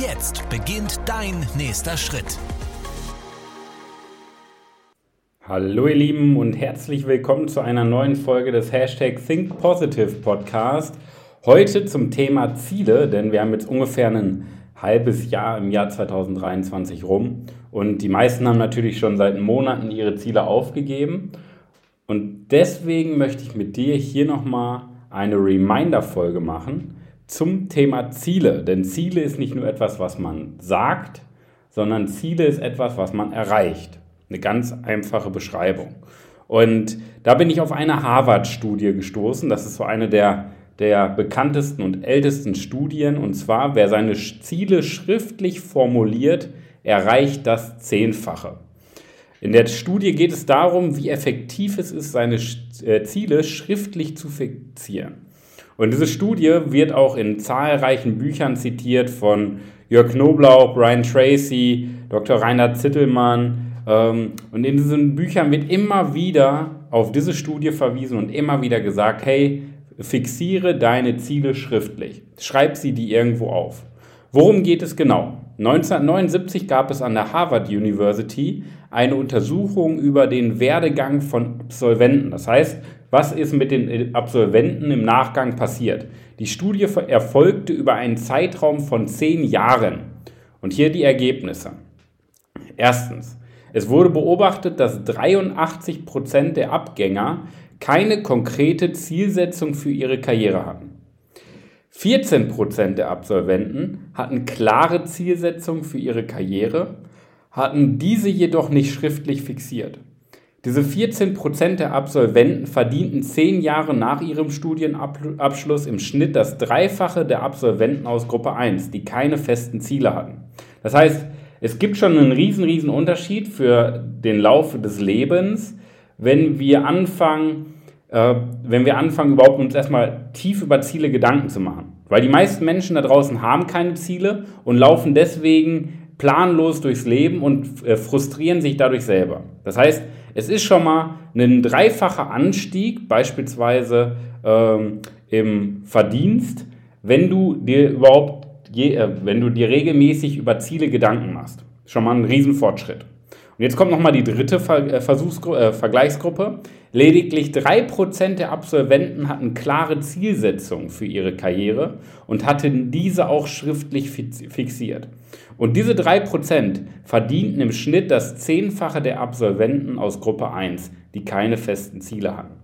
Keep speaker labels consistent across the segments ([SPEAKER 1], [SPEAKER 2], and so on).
[SPEAKER 1] Jetzt beginnt dein nächster Schritt.
[SPEAKER 2] Hallo ihr Lieben und herzlich willkommen zu einer neuen Folge des Hashtag Think Positive Podcast. Heute zum Thema Ziele, denn wir haben jetzt ungefähr ein halbes Jahr im Jahr 2023 rum und die meisten haben natürlich schon seit Monaten ihre Ziele aufgegeben und deswegen möchte ich mit dir hier nochmal eine Reminder-Folge machen zum Thema Ziele, denn Ziele ist nicht nur etwas, was man sagt, sondern Ziele ist etwas, was man erreicht. Eine ganz einfache Beschreibung. Und da bin ich auf eine Harvard-Studie gestoßen. Das ist so eine der, der bekanntesten und ältesten Studien. Und zwar, wer seine Ziele schriftlich formuliert, erreicht das Zehnfache. In der Studie geht es darum, wie effektiv es ist, seine äh, Ziele schriftlich zu fixieren. Und diese Studie wird auch in zahlreichen Büchern zitiert von Jörg Knoblauch, Brian Tracy, Dr. Reinhard Zittelmann, ähm, und in diesen Büchern wird immer wieder auf diese Studie verwiesen und immer wieder gesagt, hey, fixiere deine Ziele schriftlich. Schreib sie die irgendwo auf. Worum geht es genau? 1979 gab es an der Harvard University eine Untersuchung über den Werdegang von Absolventen. Das heißt, was ist mit den Absolventen im Nachgang passiert? Die Studie erfolgte über einen Zeitraum von zehn Jahren. Und hier die Ergebnisse. Erstens, es wurde beobachtet, dass 83 Prozent der Abgänger keine konkrete Zielsetzung für ihre Karriere hatten. 14 Prozent der Absolventen hatten klare Zielsetzungen für ihre Karriere, hatten diese jedoch nicht schriftlich fixiert. Diese 14 Prozent der Absolventen verdienten zehn Jahre nach ihrem Studienabschluss im Schnitt das Dreifache der Absolventen aus Gruppe 1, die keine festen Ziele hatten. Das heißt, es gibt schon einen riesen, riesen Unterschied für den Lauf des Lebens, wenn wir anfangen, äh, wenn wir anfangen, überhaupt uns erstmal tief über Ziele Gedanken zu machen. Weil die meisten Menschen da draußen haben keine Ziele und laufen deswegen planlos durchs Leben und äh, frustrieren sich dadurch selber. Das heißt, es ist schon mal ein dreifacher Anstieg, beispielsweise ähm, im Verdienst, wenn du dir überhaupt je, äh, wenn du dir regelmäßig über Ziele Gedanken machst. Schon mal ein Riesenfortschritt. Und jetzt kommt nochmal die dritte Ver äh, Versuchsgru äh, Vergleichsgruppe. Lediglich 3% der Absolventen hatten klare Zielsetzungen für ihre Karriere und hatten diese auch schriftlich fixiert. Und diese 3% verdienten im Schnitt das Zehnfache der Absolventen aus Gruppe 1, die keine festen Ziele hatten.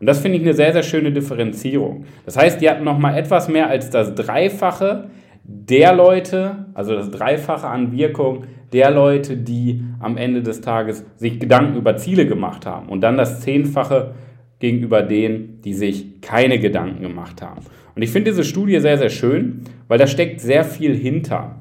[SPEAKER 2] Und das finde ich eine sehr, sehr schöne Differenzierung. Das heißt, die hatten nochmal etwas mehr als das Dreifache der Leute, also das Dreifache an Wirkung der Leute, die am Ende des Tages sich Gedanken über Ziele gemacht haben und dann das Zehnfache gegenüber denen, die sich keine Gedanken gemacht haben. Und ich finde diese Studie sehr, sehr schön, weil da steckt sehr viel hinter.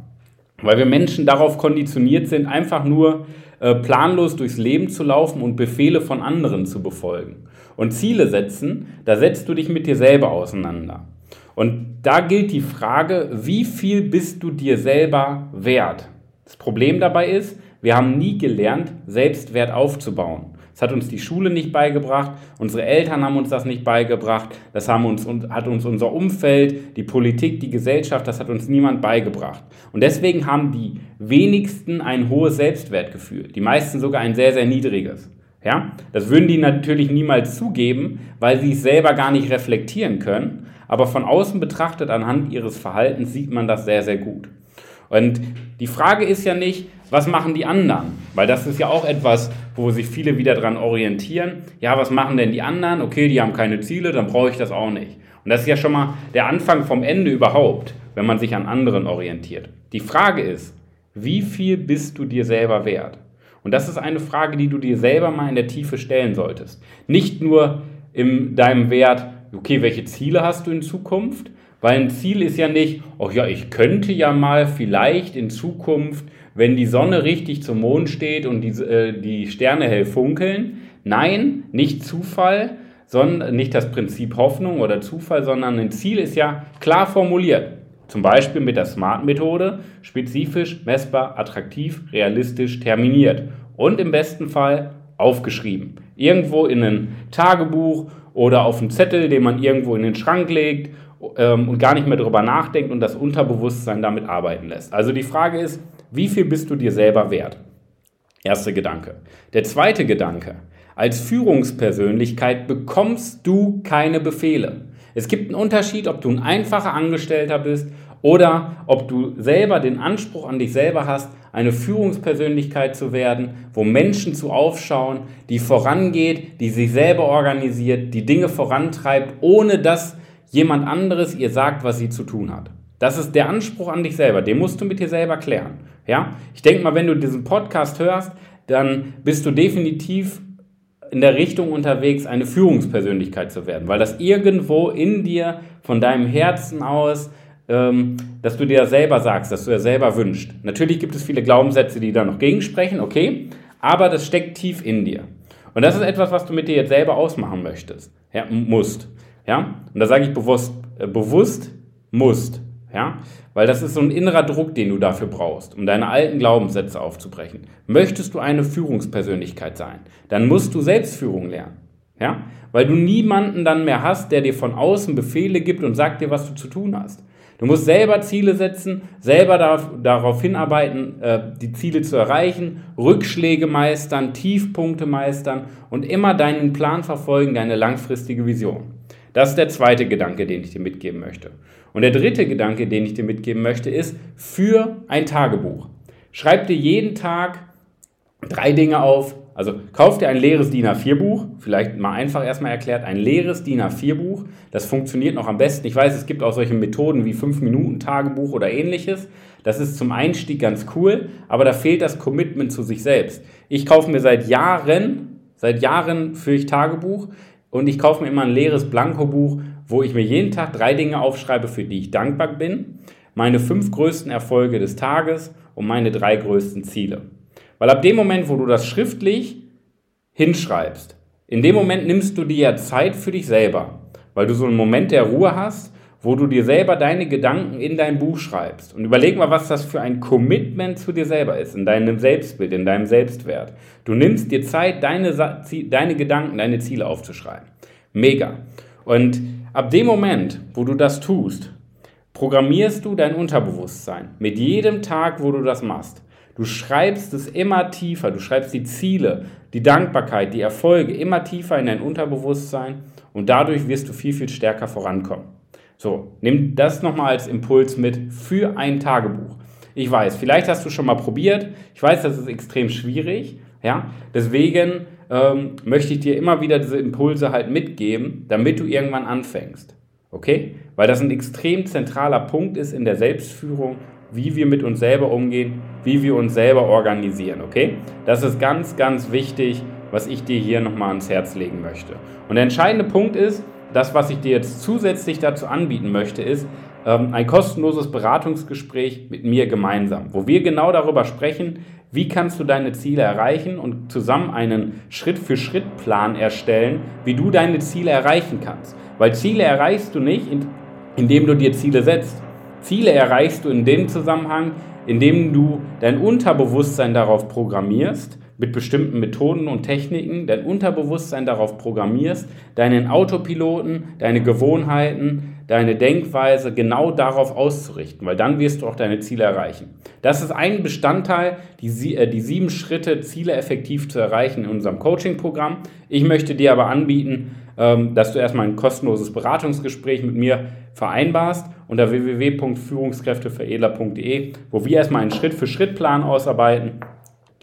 [SPEAKER 2] Weil wir Menschen darauf konditioniert sind, einfach nur äh, planlos durchs Leben zu laufen und Befehle von anderen zu befolgen. Und Ziele setzen, da setzt du dich mit dir selber auseinander. Und da gilt die Frage, wie viel bist du dir selber wert? Das Problem dabei ist, wir haben nie gelernt, Selbstwert aufzubauen. Das hat uns die Schule nicht beigebracht, unsere Eltern haben uns das nicht beigebracht, das haben uns, hat uns unser Umfeld, die Politik, die Gesellschaft, das hat uns niemand beigebracht. Und deswegen haben die wenigsten ein hohes Selbstwertgefühl, die meisten sogar ein sehr, sehr niedriges. Ja? Das würden die natürlich niemals zugeben, weil sie es selber gar nicht reflektieren können aber von außen betrachtet, anhand ihres Verhaltens, sieht man das sehr, sehr gut. Und die Frage ist ja nicht, was machen die anderen? Weil das ist ja auch etwas, wo sich viele wieder dran orientieren. Ja, was machen denn die anderen? Okay, die haben keine Ziele, dann brauche ich das auch nicht. Und das ist ja schon mal der Anfang vom Ende überhaupt, wenn man sich an anderen orientiert. Die Frage ist, wie viel bist du dir selber wert? Und das ist eine Frage, die du dir selber mal in der Tiefe stellen solltest. Nicht nur in deinem Wert, okay, welche Ziele hast du in Zukunft? Weil ein Ziel ist ja nicht, ach ja, ich könnte ja mal vielleicht in Zukunft, wenn die Sonne richtig zum Mond steht und die, äh, die Sterne hell funkeln. Nein, nicht Zufall, sondern nicht das Prinzip Hoffnung oder Zufall, sondern ein Ziel ist ja klar formuliert. Zum Beispiel mit der SMART-Methode, spezifisch, messbar, attraktiv, realistisch, terminiert und im besten Fall aufgeschrieben. Irgendwo in ein Tagebuch oder auf einen Zettel, den man irgendwo in den Schrank legt ähm, und gar nicht mehr darüber nachdenkt und das Unterbewusstsein damit arbeiten lässt. Also die Frage ist, wie viel bist du dir selber wert? Erster Gedanke. Der zweite Gedanke. Als Führungspersönlichkeit bekommst du keine Befehle. Es gibt einen Unterschied, ob du ein einfacher Angestellter bist oder ob du selber den Anspruch an dich selber hast, eine Führungspersönlichkeit zu werden, wo Menschen zu aufschauen, die vorangeht, die sich selber organisiert, die Dinge vorantreibt, ohne dass jemand anderes ihr sagt, was sie zu tun hat. Das ist der Anspruch an dich selber, den musst du mit dir selber klären. Ja? Ich denke mal, wenn du diesen Podcast hörst, dann bist du definitiv in der Richtung unterwegs, eine Führungspersönlichkeit zu werden, weil das irgendwo in dir, von deinem Herzen aus, ähm, dass du dir selber sagst, dass du dir selber wünschst. Natürlich gibt es viele Glaubenssätze, die da noch gegensprechen, okay, aber das steckt tief in dir. Und das ist etwas, was du mit dir jetzt selber ausmachen möchtest, ja, musst. Ja? Und da sage ich bewusst, äh, bewusst musst. Ja? Weil das ist so ein innerer Druck, den du dafür brauchst, um deine alten Glaubenssätze aufzubrechen. Möchtest du eine Führungspersönlichkeit sein, dann musst du Selbstführung lernen. Ja? Weil du niemanden dann mehr hast, der dir von außen Befehle gibt und sagt dir, was du zu tun hast. Du musst selber Ziele setzen, selber darauf, darauf hinarbeiten, äh, die Ziele zu erreichen, Rückschläge meistern, Tiefpunkte meistern und immer deinen Plan verfolgen, deine langfristige Vision. Das ist der zweite Gedanke, den ich dir mitgeben möchte. Und der dritte Gedanke, den ich dir mitgeben möchte, ist für ein Tagebuch. Schreib dir jeden Tag drei Dinge auf. Also kauf dir ein leeres DIN A4-Buch, vielleicht mal einfach erstmal erklärt, ein leeres DIN A4-Buch. Das funktioniert noch am besten. Ich weiß, es gibt auch solche Methoden wie 5-Minuten-Tagebuch oder ähnliches. Das ist zum Einstieg ganz cool, aber da fehlt das Commitment zu sich selbst. Ich kaufe mir seit Jahren, seit Jahren führe ich Tagebuch und ich kaufe mir immer ein leeres Blankobuch, wo ich mir jeden Tag drei Dinge aufschreibe, für die ich dankbar bin, meine fünf größten Erfolge des Tages und meine drei größten Ziele. Weil ab dem Moment, wo du das schriftlich hinschreibst, in dem Moment nimmst du dir ja Zeit für dich selber, weil du so einen Moment der Ruhe hast wo du dir selber deine Gedanken in dein Buch schreibst. Und überleg mal, was das für ein Commitment zu dir selber ist, in deinem Selbstbild, in deinem Selbstwert. Du nimmst dir Zeit, deine, deine Gedanken, deine Ziele aufzuschreiben. Mega. Und ab dem Moment, wo du das tust, programmierst du dein Unterbewusstsein. Mit jedem Tag, wo du das machst. Du schreibst es immer tiefer, du schreibst die Ziele, die Dankbarkeit, die Erfolge immer tiefer in dein Unterbewusstsein und dadurch wirst du viel, viel stärker vorankommen. So, nimm das nochmal als Impuls mit für ein Tagebuch. Ich weiß, vielleicht hast du schon mal probiert. Ich weiß, das ist extrem schwierig. Ja, deswegen ähm, möchte ich dir immer wieder diese Impulse halt mitgeben, damit du irgendwann anfängst. Okay? Weil das ein extrem zentraler Punkt ist in der Selbstführung, wie wir mit uns selber umgehen, wie wir uns selber organisieren. Okay? Das ist ganz, ganz wichtig, was ich dir hier nochmal ans Herz legen möchte. Und der entscheidende Punkt ist, das, was ich dir jetzt zusätzlich dazu anbieten möchte, ist ähm, ein kostenloses Beratungsgespräch mit mir gemeinsam, wo wir genau darüber sprechen, wie kannst du deine Ziele erreichen und zusammen einen Schritt-für-Schritt-Plan erstellen, wie du deine Ziele erreichen kannst. Weil Ziele erreichst du nicht, indem du dir Ziele setzt. Ziele erreichst du in dem Zusammenhang, indem du dein Unterbewusstsein darauf programmierst, mit bestimmten Methoden und Techniken dein Unterbewusstsein darauf programmierst, deinen Autopiloten, deine Gewohnheiten, deine Denkweise genau darauf auszurichten, weil dann wirst du auch deine Ziele erreichen. Das ist ein Bestandteil, die, äh, die sieben Schritte, Ziele effektiv zu erreichen in unserem Coaching-Programm. Ich möchte dir aber anbieten, ähm, dass du erstmal ein kostenloses Beratungsgespräch mit mir vereinbarst unter www.führungskräfteveredler.de, wo wir erstmal einen Schritt-für-Schritt-Plan ausarbeiten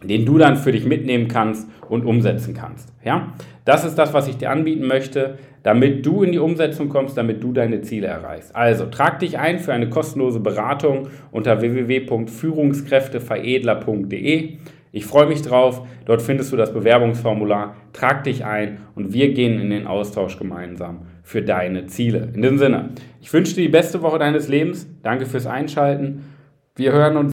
[SPEAKER 2] den du dann für dich mitnehmen kannst und umsetzen kannst. Ja? Das ist das, was ich dir anbieten möchte, damit du in die Umsetzung kommst, damit du deine Ziele erreichst. Also trag dich ein für eine kostenlose Beratung unter www.führungskräfteveredler.de. Ich freue mich drauf. Dort findest du das Bewerbungsformular. Trag dich ein und wir gehen in den Austausch gemeinsam für deine Ziele. In diesem Sinne, ich wünsche dir die beste Woche deines Lebens. Danke fürs Einschalten. Wir hören uns.